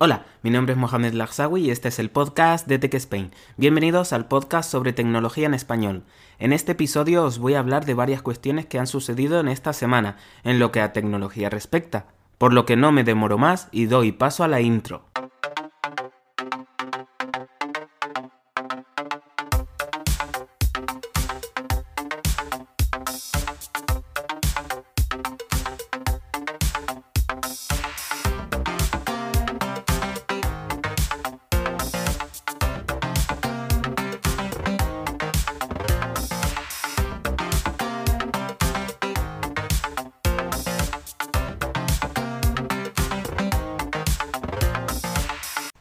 Hola, mi nombre es Mohamed Lagsawi y este es el podcast de Tech Spain. Bienvenidos al podcast sobre tecnología en español. En este episodio os voy a hablar de varias cuestiones que han sucedido en esta semana en lo que a tecnología respecta, por lo que no me demoro más y doy paso a la intro.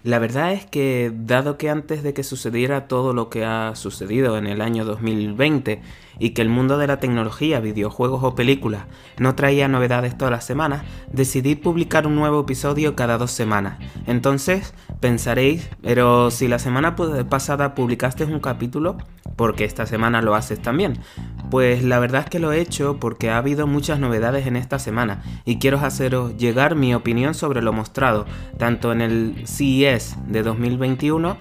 La verdad es que, dado que antes de que sucediera todo lo que ha sucedido en el año 2020 y que el mundo de la tecnología, videojuegos o películas no traía novedades todas las semanas, decidí publicar un nuevo episodio cada dos semanas. Entonces, pensaréis, pero si la semana pasada publicaste un capítulo, porque esta semana lo haces también. Pues la verdad es que lo he hecho porque ha habido muchas novedades en esta semana y quiero haceros llegar mi opinión sobre lo mostrado, tanto en el CES de 2021,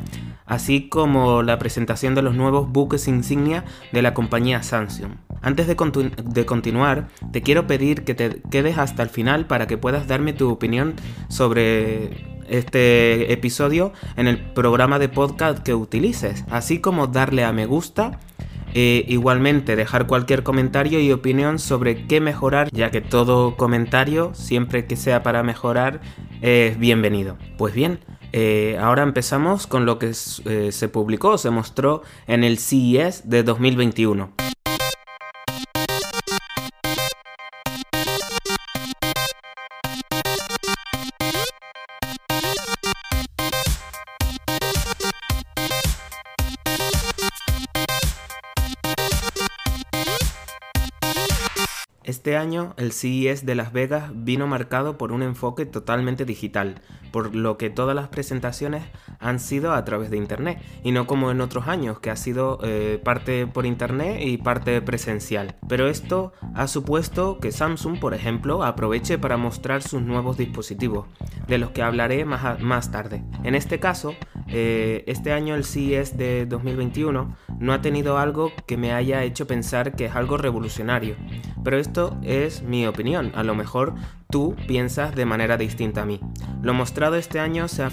así como la presentación de los nuevos buques insignia de la compañía Samsung. Antes de, de, continuar, te quiero pedir que te quedes hasta el final para que puedas darme tu opinión sobre este episodio en el programa de podcast que utilices, así como darle a me gusta. E igualmente dejar cualquier comentario y opinión sobre qué mejorar, ya que todo comentario, siempre que sea para mejorar, es bienvenido. Pues bien, eh, ahora empezamos con lo que eh, se publicó, se mostró en el CES de 2021. Este año el CES de Las Vegas vino marcado por un enfoque totalmente digital, por lo que todas las presentaciones han sido a través de Internet, y no como en otros años, que ha sido eh, parte por Internet y parte presencial. Pero esto ha supuesto que Samsung, por ejemplo, aproveche para mostrar sus nuevos dispositivos, de los que hablaré más, más tarde. En este caso, eh, este año el CES de 2021 no ha tenido algo que me haya hecho pensar que es algo revolucionario, pero esto es mi opinión, a lo mejor tú piensas de manera distinta a mí. Lo mostrado este año se ha,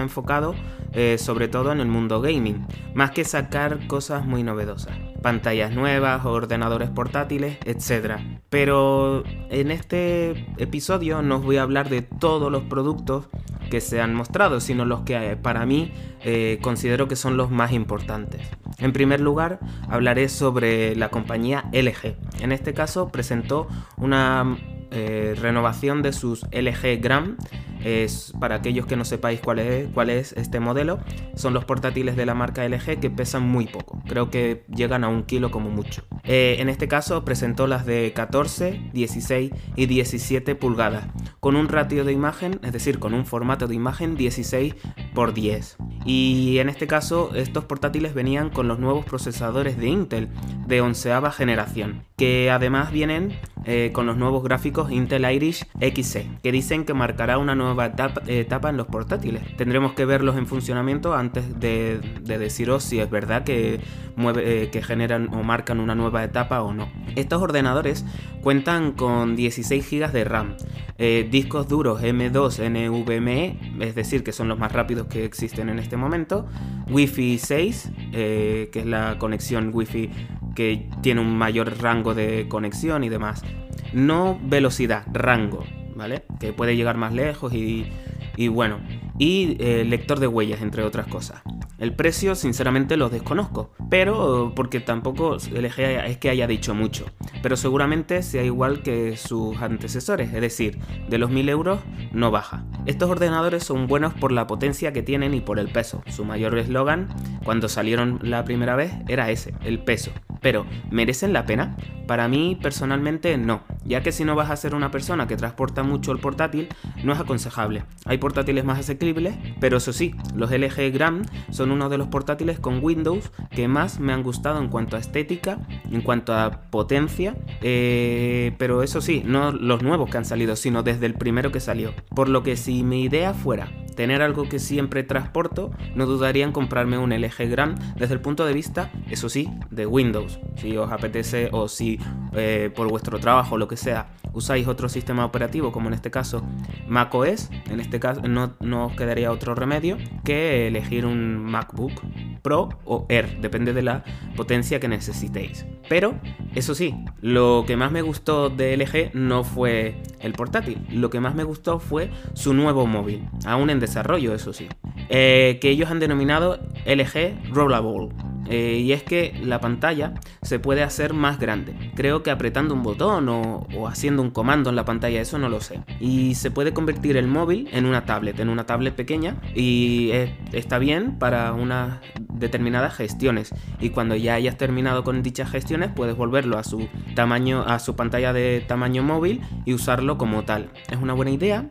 enfocado eh, sobre todo en el mundo gaming, más que sacar cosas muy novedosas, pantallas nuevas, ordenadores portátiles, etc. Pero en este episodio no os voy a hablar de todos los productos que se han mostrado, sino los que eh, para mí eh, considero que son los más importantes. En primer lugar, hablaré sobre la compañía LG. En este caso presentó una eh, renovación de sus LG Gram. Es, para aquellos que no sepáis cuál es, cuál es este modelo, son los portátiles de la marca LG que pesan muy poco, creo que llegan a un kilo como mucho. Eh, en este caso presentó las de 14, 16 y 17 pulgadas, con un ratio de imagen, es decir, con un formato de imagen 16 x 10. Y en este caso estos portátiles venían con los nuevos procesadores de Intel de onceava generación, que además vienen eh, con los nuevos gráficos Intel Irish XC, que dicen que marcará una nueva etapa, en los portátiles. Tendremos que verlos en funcionamiento antes de, deciros si es verdad que, mueve, eh, que generan o marcan una nueva etapa o no. Estos ordenadores cuentan con 16 GB de RAM, eh, discos duros M2 NVMe, es decir, que son los más rápidos que existen en este momento, Wi-Fi 6, que es la conexión Wi-Fi que tiene un mayor rango de conexión y demás. No velocidad, rango, ¿vale? Que puede llegar más lejos y, y bueno. Y eh, lector de huellas, entre otras cosas. El precio, sinceramente, lo desconozco, pero porque tampoco LG es que haya dicho mucho. Pero seguramente sea igual que sus antecesores, es decir, de los 1000 euros no baja. Estos ordenadores son buenos por la potencia que tienen y por el peso. Su mayor eslogan, cuando salieron la primera vez, era ese, el peso. Pero, ¿merecen la pena? Para mí, personalmente, no, ya que si no vas a ser una persona que transporta mucho el portátil, no es aconsejable. Hay portátiles más asequibles, pero eso sí, los LG Gram son uno de los portátiles con Windows que más me han gustado en cuanto a estética, en cuanto a potencia, eh, pero eso sí, no los nuevos que han salido, sino desde el primero que salió. Por lo que si mi idea fuera tener algo que siempre transporto, no dudaría en comprarme un LG Gram desde el punto de vista, eso sí, de Windows. Si os apetece o si eh, por vuestro trabajo o lo que sea usáis otro sistema operativo, como en este caso macOS, en este caso no, os quedaría otro remedio que elegir un MacBook Pro o Air, depende de la potencia que necesitéis. Pero, eso sí, lo que más me gustó de LG no fue el portátil, lo que más me gustó fue su nuevo móvil, aún en desarrollo, eso sí, eh, que ellos han denominado LG Rollable. Eh, y es que la pantalla se puede hacer más grande. Creo que apretando un botón o, haciendo un comando en la pantalla, eso no lo sé. Y se puede convertir el móvil en una tablet, en una tablet pequeña y está bien para unas determinadas gestiones. Y cuando ya hayas terminado con dichas gestiones, puedes volverlo a su tamaño, a su pantalla de tamaño móvil y usarlo como tal. Es una buena idea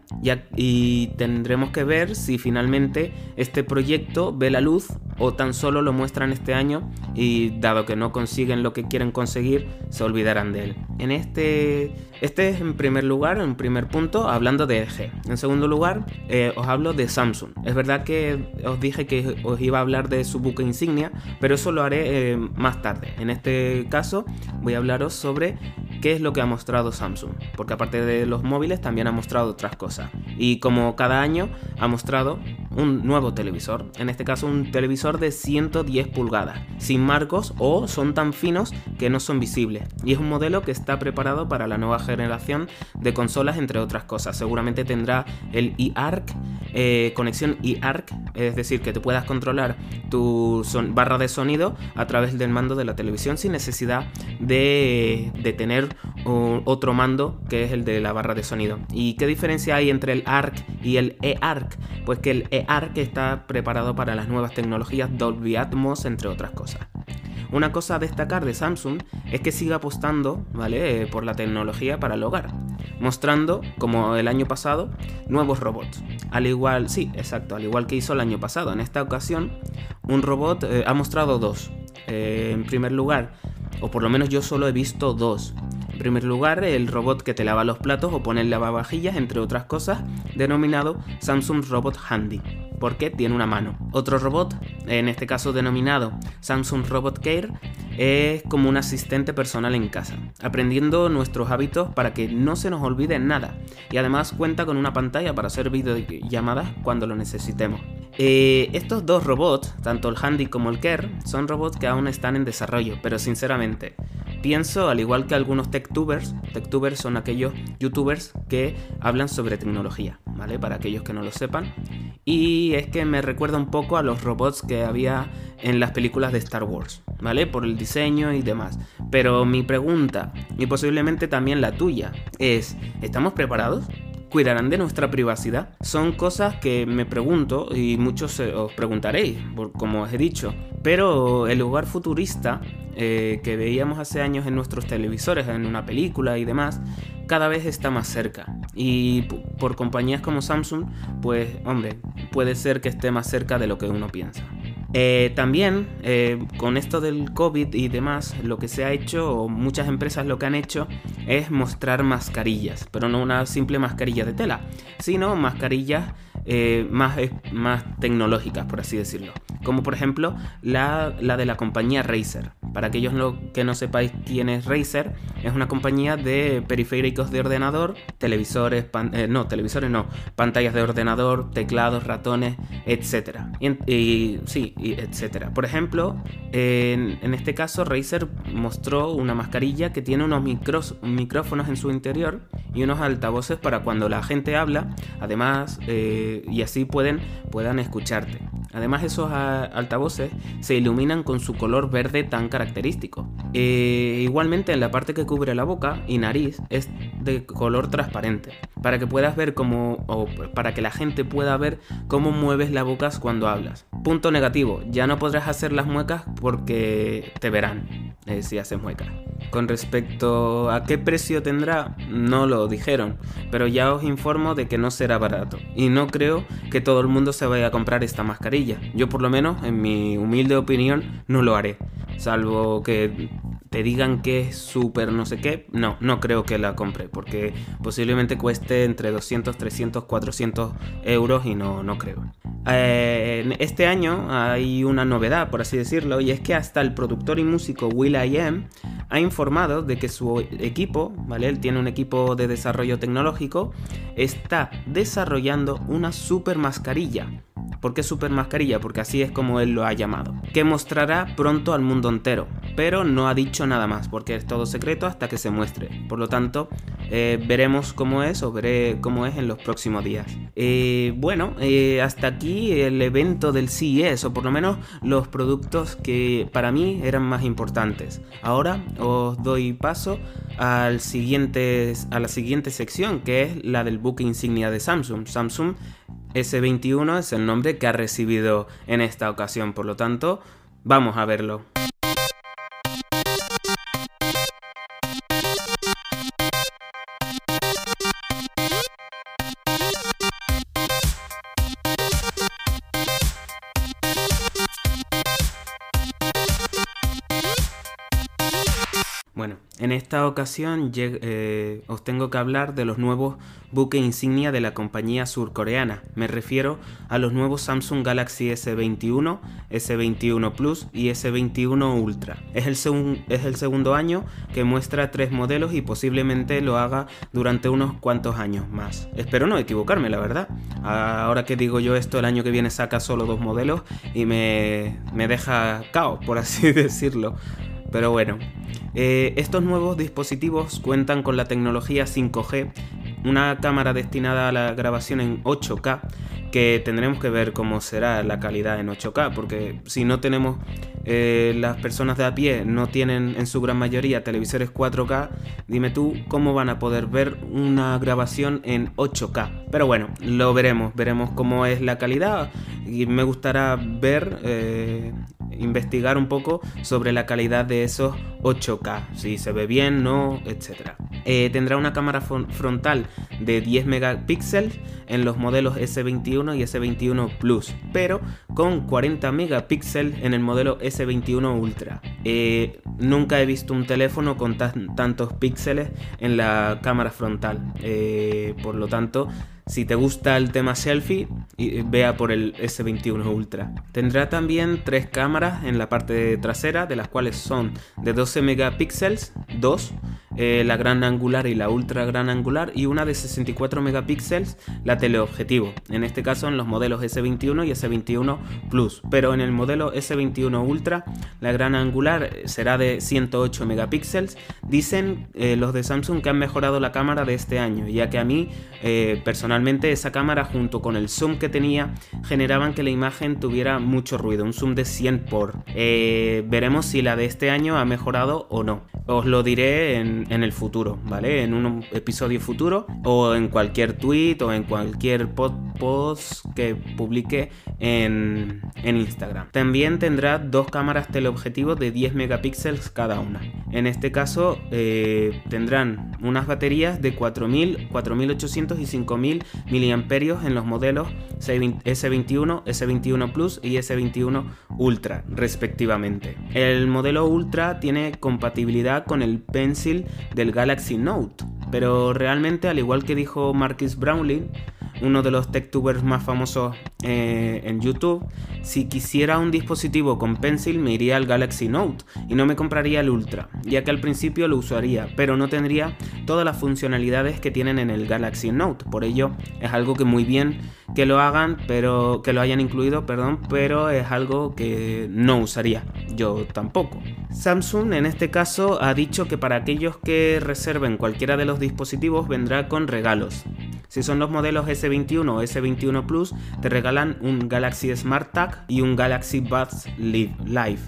y tendremos que ver si finalmente este proyecto ve la luz o tan solo lo muestran este año y dado que no consiguen lo que quieren conseguir, se olvidarán de él. En este, este es en primer lugar, en primer punto, hablando de LG. En segundo lugar, eh, os hablo de Samsung. Es verdad que os dije que os iba a hablar de su buque insignia, pero eso lo haré eh, más tarde. En este caso, voy a hablaros sobre qué es lo que ha mostrado Samsung, porque aparte de los móviles también ha mostrado otras cosas. Y como cada año ha mostrado un nuevo televisor, en este caso un televisor de 110 pulgadas, sin marcos o son tan finos que no son visibles. Y es un modelo que está preparado para la nueva generación de consolas, entre otras cosas. Seguramente tendrá el eARC, eh, conexión eARC, es decir, que te puedas controlar tu barra de sonido a través del mando de la televisión sin necesidad de, de tener otro mando que es el de la barra de sonido. ¿Y qué diferencia hay entre el ARC y el eARC? Pues que el eARC está preparado para las nuevas tecnologías Dolby Atmos, entre otras cosas. Una cosa a destacar de Samsung es que sigue apostando, ¿vale? Eh, por la tecnología para el hogar, mostrando, como el año pasado, nuevos robots. Al igual, sí, exacto, al igual que hizo el año pasado. En esta ocasión, un robot eh, ha mostrado dos. Eh, en primer lugar, o por lo menos yo solo he visto dos. Primer lugar, el robot que te lava los platos o pone el lavavajillas, entre otras cosas, denominado Samsung Robot Handy, porque tiene una mano. Otro robot, en este caso denominado Samsung Robot Care, es como un asistente personal en casa, aprendiendo nuestros hábitos para que no se nos olvide nada, y además cuenta con una pantalla para hacer videollamadas cuando lo necesitemos. Eh, estos dos robots, tanto el Handy como el Care, son robots que aún están en desarrollo, pero sinceramente, pienso, al igual que algunos techtubers, techtubers son aquellos youtubers que hablan sobre tecnología, ¿vale? Para aquellos que no lo sepan. Y es que me recuerda un poco a los robots que había en las películas de Star Wars, ¿vale? Por el diseño y demás. Pero mi pregunta, y posiblemente también la tuya, es, ¿estamos preparados? ¿Cuidarán de nuestra privacidad? Son cosas que me pregunto y muchos os preguntaréis, como os he dicho. Pero el lugar futurista eh, que veíamos hace años en nuestros televisores, en una película y demás, cada vez está más cerca. Y por compañías como Samsung, pues hombre, puede ser que esté más cerca de lo que uno piensa. Eh, también eh, con esto del COVID y demás, lo que se ha hecho, o muchas empresas lo que han hecho, es mostrar mascarillas, pero no una simple mascarilla de tela, sino mascarillas eh, más, más tecnológicas, por así decirlo. Como por ejemplo la, de la compañía Razer. Para aquellos que no sepáis quién es Razer, es una compañía de periféricos de ordenador, televisores, eh, no, televisores no, pantallas de ordenador, teclados, ratones, etc. Y, sí, etcétera. Por ejemplo, en, este caso Razer mostró una mascarilla que tiene unos micrófonos en su interior y unos altavoces para cuando la gente habla, además, eh, y así pueden, puedan escucharte. Además esos altavoces se iluminan con su color verde tan característico. Eh, igualmente en la parte que cubre la boca y nariz es de color transparente, para que puedas ver cómo, o para que la gente pueda ver cómo mueves la boca cuando hablas. Punto negativo, ya no podrás hacer las muecas porque te verán eh, si haces muecas. Con respecto a qué precio tendrá, no lo dijeron, pero ya os informo de que no será barato. Y no creo que todo el mundo se vaya a comprar esta mascarilla. Yo por lo menos, en mi humilde opinión, no lo haré. Salvo que te digan que es súper no sé qué, no, no creo que la compre, porque posiblemente cueste entre 200, 300, 400 euros y no, no creo. Eh, este año hay una novedad, por así decirlo, y es que hasta el productor y músico Will I Am ha informado de que su equipo, ¿vale? Él tiene un equipo de desarrollo tecnológico, está desarrollando una super mascarilla ¿Por qué super mascarilla? Porque así es como él lo ha llamado. Que mostrará pronto al mundo entero, pero no ha dicho nada más, porque es todo secreto hasta que se muestre. Por lo tanto, eh, veremos cómo es o veré cómo es en los próximos días. Eh, bueno, eh, hasta aquí el evento del CES, o por lo menos los productos que para mí eran más importantes. Ahora os doy paso a la siguiente sección, que es la del buque insignia de Samsung. Samsung S21 es el nombre que ha recibido en esta ocasión, por lo tanto, vamos a verlo. Esta ocasión eh, os tengo que hablar de los nuevos buques insignia de la compañía surcoreana. Me refiero a los nuevos Samsung Galaxy S21, S21 Plus y S21 Ultra. Es el, es el segundo año que muestra tres modelos y posiblemente lo haga durante unos cuantos años más. Espero no equivocarme, la verdad. Ahora que digo yo esto, el año que viene saca solo dos modelos y me, me deja cao, por así decirlo. Pero bueno, eh, estos nuevos dispositivos cuentan con la tecnología 5G, una cámara destinada a la grabación en 8K, que tendremos que ver cómo será la calidad en 8K, porque si no tenemos, eh, las personas de a pie no tienen en su gran mayoría televisores 4K, dime tú cómo van a poder ver una grabación en 8K. Pero bueno, lo veremos, veremos cómo es la calidad y me gustará ver eh, investigar un poco sobre la calidad de esos 8K, si se ve bien, no, etc. Eh, tendrá una cámara frontal de 10 megapíxeles en los modelos S21 y S21 Plus, pero con 40 megapíxeles en el modelo S21 Ultra. Eh, nunca he visto un teléfono con tantos píxeles en la cámara frontal, eh, por lo tanto si te gusta el tema selfie, vea por el S21 Ultra. Tendrá también tres cámaras en la parte trasera, de las cuales son de 12 megapíxeles, 2 eh, la gran angular y la ultra gran angular y una de 64 megapíxeles la teleobjetivo, en este caso en los modelos S21 y S21 Plus, pero en el modelo S21 Ultra la gran angular será de 108 megapíxeles. Dicen eh, los de Samsung que han mejorado la cámara de este año, ya que a mí eh, personalmente esa cámara junto con el zoom que tenía generaban que la imagen tuviera mucho ruido, un zoom de 100 por. veremos si la de este año ha mejorado o no. Os lo diré en en, el futuro, ¿vale? En un episodio futuro o en cualquier tweet o en cualquier post que publique en, Instagram. También tendrá dos cámaras teleobjetivos de 10 megapíxeles cada una. En este caso eh, tendrán unas baterías de 4000, 4800 y 5000 miliamperios en los modelos S21, S21 Plus y S21 Ultra respectivamente. El modelo Ultra tiene compatibilidad con el Pencil del Galaxy Note, pero realmente al igual que dijo Marcus Brownlee, uno de los techtubers más famosos eh, en YouTube, si quisiera un dispositivo con Pencil me iría al Galaxy Note y no me compraría el Ultra, ya que al principio lo usaría, pero no tendría todas las funcionalidades que tienen en el Galaxy Note. Por ello es algo que muy bien que lo hagan, pero que lo hayan incluido, perdón, pero es algo que no usaría. Yo tampoco. Samsung en este caso ha dicho que para aquellos que reserven cualquiera de los dispositivos vendrá con regalos. Si son los modelos S21 o S21 Plus, te regalan un Galaxy Smart Tag y un Galaxy Buds Live.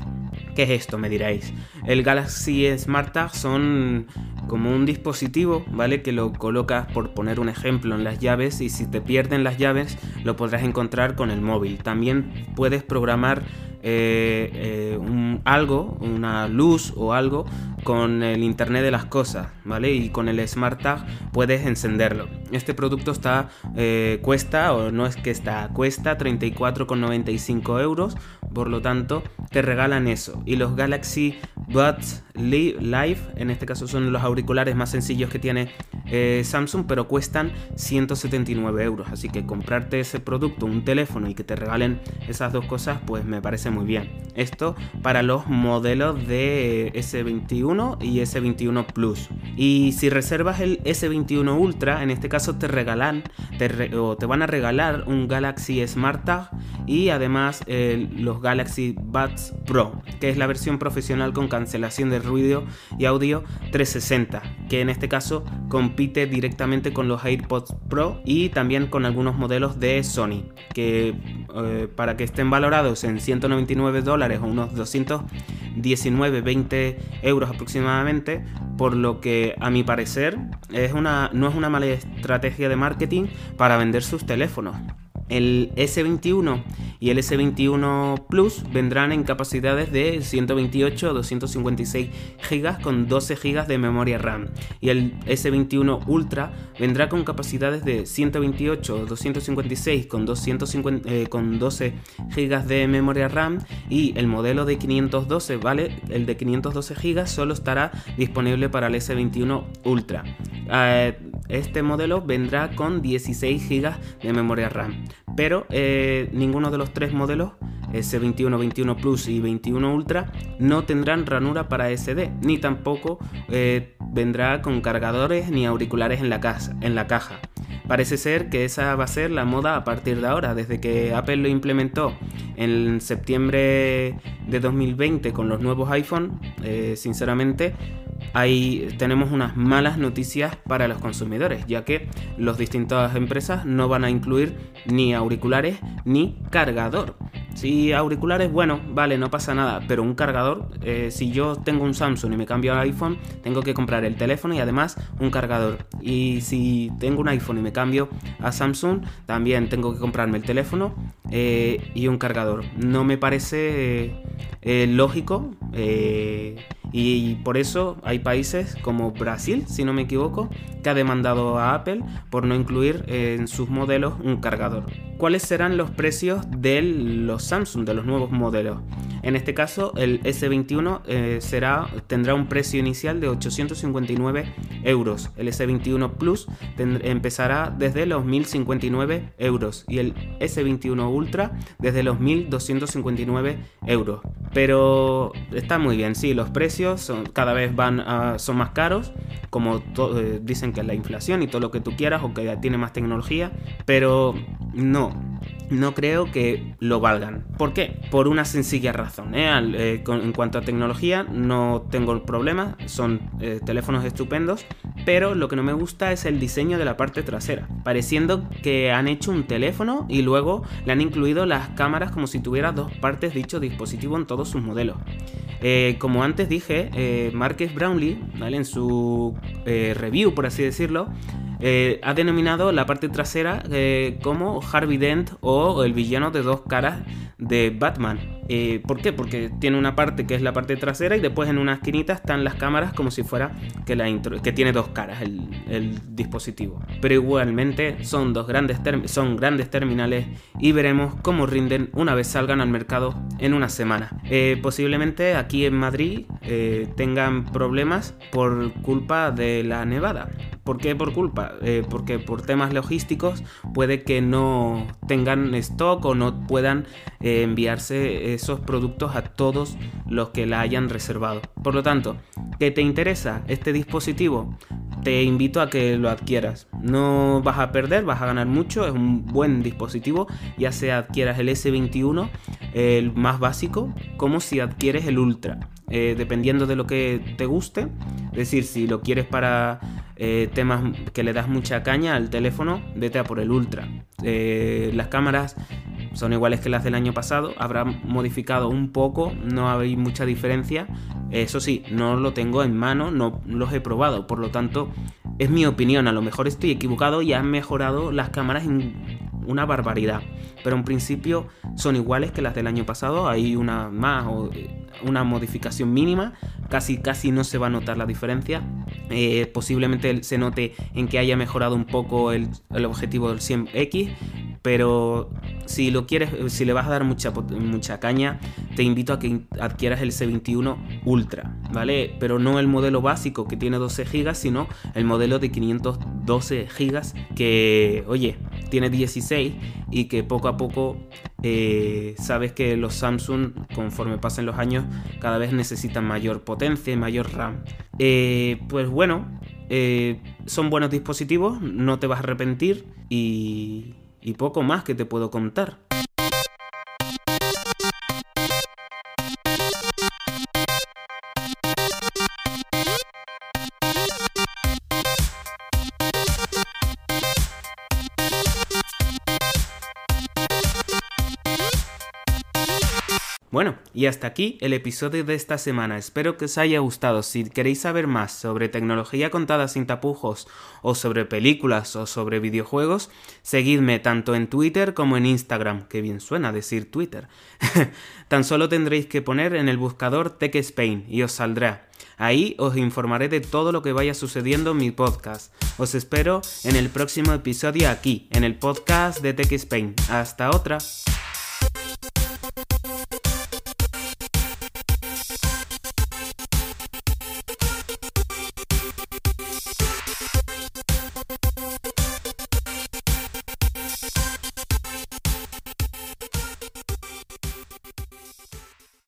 ¿Qué es esto? Me diréis. El Galaxy Smart Tag son como un dispositivo, ¿vale? Que lo colocas, por poner un ejemplo, en las llaves y si te pierden las llaves lo podrás encontrar con el móvil. También puedes programar eh, eh, un algo, una luz o algo con el Internet de las cosas, ¿vale? Y con el Smart Tag puedes encenderlo. Este producto está, eh, cuesta, o no es que está, cuesta 34,95 euros, por lo tanto te regalan eso. Y los Galaxy Buds Live, en este caso son los auriculares más sencillos que tiene eh, Samsung, pero cuestan 179 euros. Así que comprarte ese producto, un teléfono y que te regalen esas dos cosas, pues me parece muy bien. Esto para los modelos de S21 y S21 Plus. Y si reservas el S21 Ultra, en este caso te regalan te o te van a regalar un Galaxy Smart Tag y además los Galaxy Buds Pro, que es la versión profesional con cancelación de ruido y audio 360, que en este caso compite directamente con los AirPods Pro y también con algunos modelos de Sony, que eh, para que estén valorados en 199 dólares o unos 219, 20 euros aproximadamente, por lo que a mi parecer es una, no es una mala estrategia de marketing para vender sus teléfonos. El S21 y el S21 Plus vendrán en capacidades de 128 o 256 GB con 12 GB de memoria RAM y el S21 Ultra vendrá con capacidades de 128 o 256 con, 250, eh, con 12 GB de memoria RAM y el modelo de 512, ¿vale? El de 512 GB solo estará disponible para el S21 Ultra. Eh, este modelo vendrá con 16 GB de memoria RAM, pero eh, ninguno de los tres modelos, S21, 21 Plus y 21 Ultra, no tendrán ranura para SD, ni tampoco eh, vendrá con cargadores ni auriculares en la, casa, en la caja. Parece ser que esa va a ser la moda a partir de ahora, desde que Apple lo implementó en septiembre de 2020 con los nuevos iPhone, eh, sinceramente ahí tenemos unas malas noticias para los consumidores, ya que las distintas empresas no van a incluir ni auriculares ni cargador. Si auriculares, bueno, vale, no pasa nada, pero un cargador, eh, si yo tengo un Samsung y me cambio al iPhone, tengo que comprar el teléfono y además un cargador. Y si tengo un iPhone y me cambio a Samsung, también tengo que comprarme el teléfono eh, y un cargador. No me parece eh, lógico y por eso hay países como Brasil, si no me equivoco, que ha demandado a Apple por no incluir en sus modelos un cargador. ¿Cuáles serán los precios de los Samsung, de los nuevos modelos? En este caso, el S21 eh, será, tendrá un precio inicial de 859 euros. El S21 Plus empezará desde los 1059 euros y el S21 Ultra desde los 1259 euros. Pero está muy bien, sí, los precios cada vez van son más caros, como eh, dicen que es la inflación y todo lo que tú quieras o que tiene más tecnología, pero no, no creo que lo valgan. ¿Por qué? Por una sencilla razón. ¿eh? Eh, en cuanto a tecnología, no tengo problema, son teléfonos estupendos, pero lo que no me gusta es el diseño de la parte trasera, pareciendo que han hecho un teléfono y luego le han incluido las cámaras como si tuviera dos partes dicho dispositivo en todos sus modelos. Como antes dije, Marques Brownlee, en su review, por así decirlo, eh, ha denominado la parte trasera eh, como Harvey Dent o el villano de dos caras de Batman. Eh, ¿Por qué? Porque tiene una parte que es la parte trasera y después en una esquinita están las cámaras como si fuera que, la que tiene dos caras el, dispositivo. Pero igualmente son dos grandes, son grandes terminales y veremos cómo rinden una vez salgan al mercado en una semana. posiblemente aquí en Madrid tengan problemas por culpa de la nevada. ¿Por qué por culpa? Eh, porque por temas logísticos puede que no tengan stock o no puedan eh, enviarse esos productos a todos los que la hayan reservado. Por lo tanto, ¿qué te interesa este dispositivo? Te invito a que lo adquieras. No vas a perder, vas a ganar mucho, es un buen dispositivo, ya sea adquieras el S21, el más básico, como si adquieres el Ultra. Eh, dependiendo de lo que te guste. Es decir, si lo quieres para eh, temas que le das mucha caña al teléfono, vete a por el Ultra. Eh, las cámaras son iguales que las del año pasado, habrá modificado un poco, no hay mucha diferencia. Eso sí, no lo tengo en mano, no los he probado, por lo tanto es mi opinión, a lo mejor estoy equivocado y han mejorado las cámaras en una barbaridad. Pero en principio son iguales que las del año pasado, hay una más o eh, una modificación mínima, casi casi no se va a notar la diferencia. Eh, posiblemente se note en que haya mejorado un poco el, el objetivo del 100X, pero si lo quieres, si le vas a dar mucha, mucha caña, te invito a que adquieras el C21 Ultra, ¿vale? Pero no el modelo básico que tiene 12 GB, sino el modelo de 512 GB que, oye, tiene 16 y que poco a poco eh, sabes que los Samsung, conforme pasen los años, cada vez necesitan mayor potencia y mayor RAM. Eh, pues bueno, eh, son buenos dispositivos, no te vas a arrepentir y y poco más que te puedo contar. Y hasta aquí el episodio de esta semana. Espero que os haya gustado. Si queréis saber más sobre tecnología contada sin tapujos, o sobre películas, o sobre videojuegos, seguidme tanto en Twitter como en Instagram. Que bien suena decir Twitter. Tan solo tendréis que poner en el buscador Tech Spain y os saldrá. Ahí os informaré de todo lo que vaya sucediendo en mi podcast. Os espero en el próximo episodio aquí, en el podcast de Tech Spain. Hasta otra.